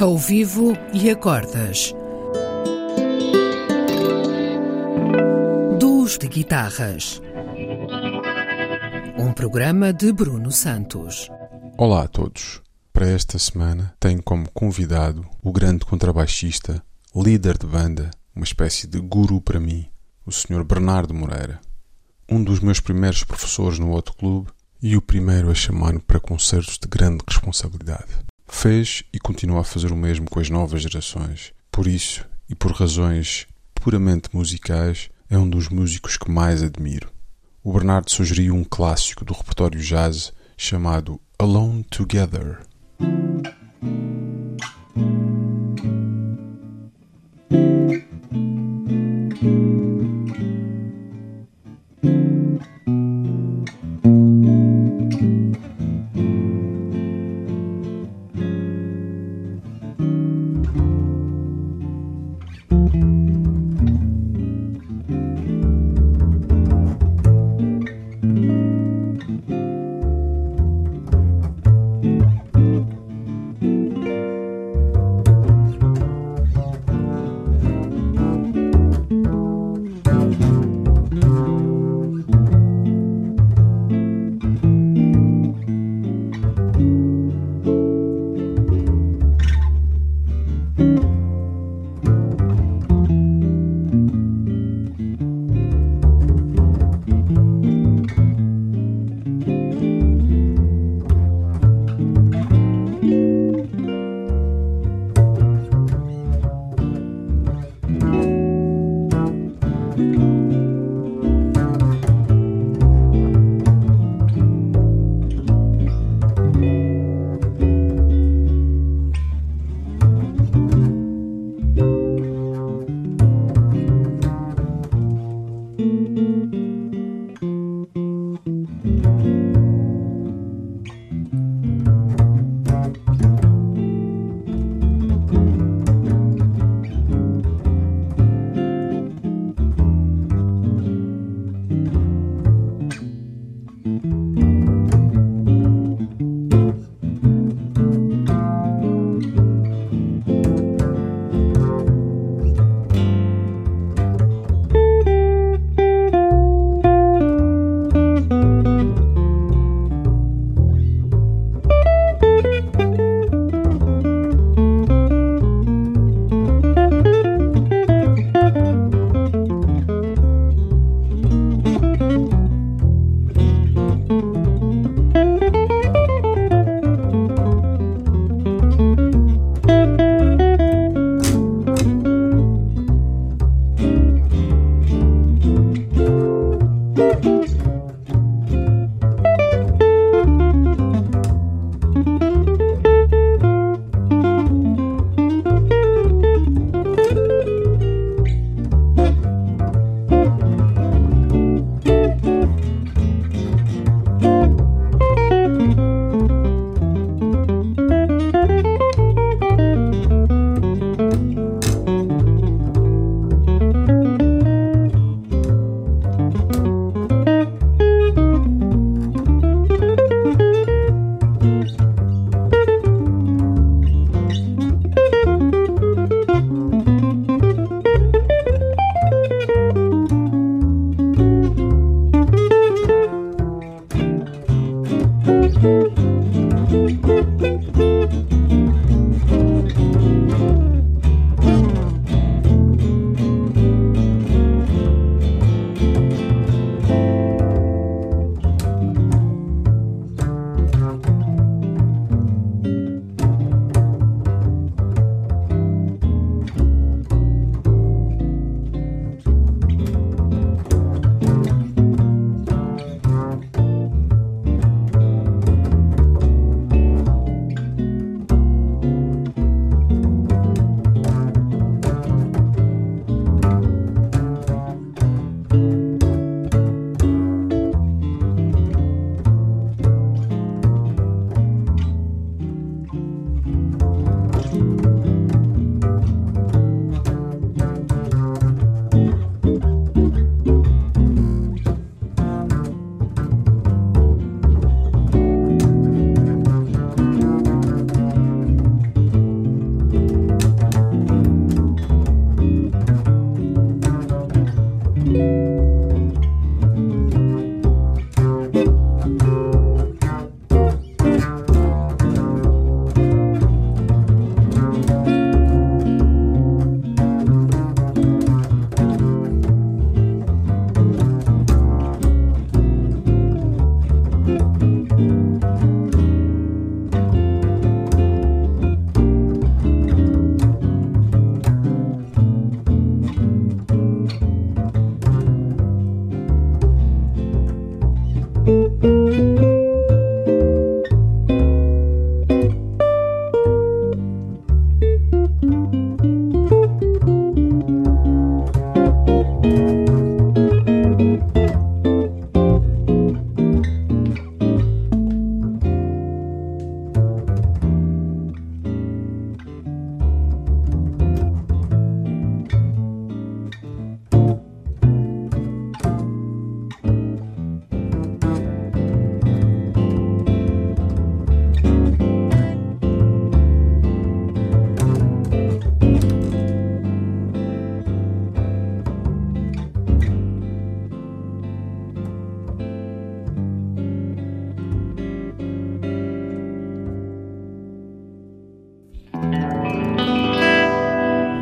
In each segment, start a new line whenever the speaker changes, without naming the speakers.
ao vivo e acordas. Duos de guitarras. Um programa de Bruno Santos.
Olá a todos. Para esta semana tenho como convidado o grande contrabaixista, líder de banda, uma espécie de guru para mim, o Sr. Bernardo Moreira. Um dos meus primeiros professores no outro clube e o primeiro a chamar-me para concertos de grande responsabilidade. Fez e continua a fazer o mesmo com as novas gerações. Por isso, e por razões puramente musicais, é um dos músicos que mais admiro. O Bernardo sugeriu um clássico do repertório jazz chamado Alone Together.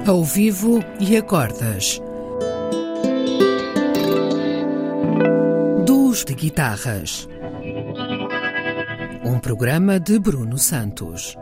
Ao vivo e a cordas. Duos de guitarras. Um programa de Bruno Santos.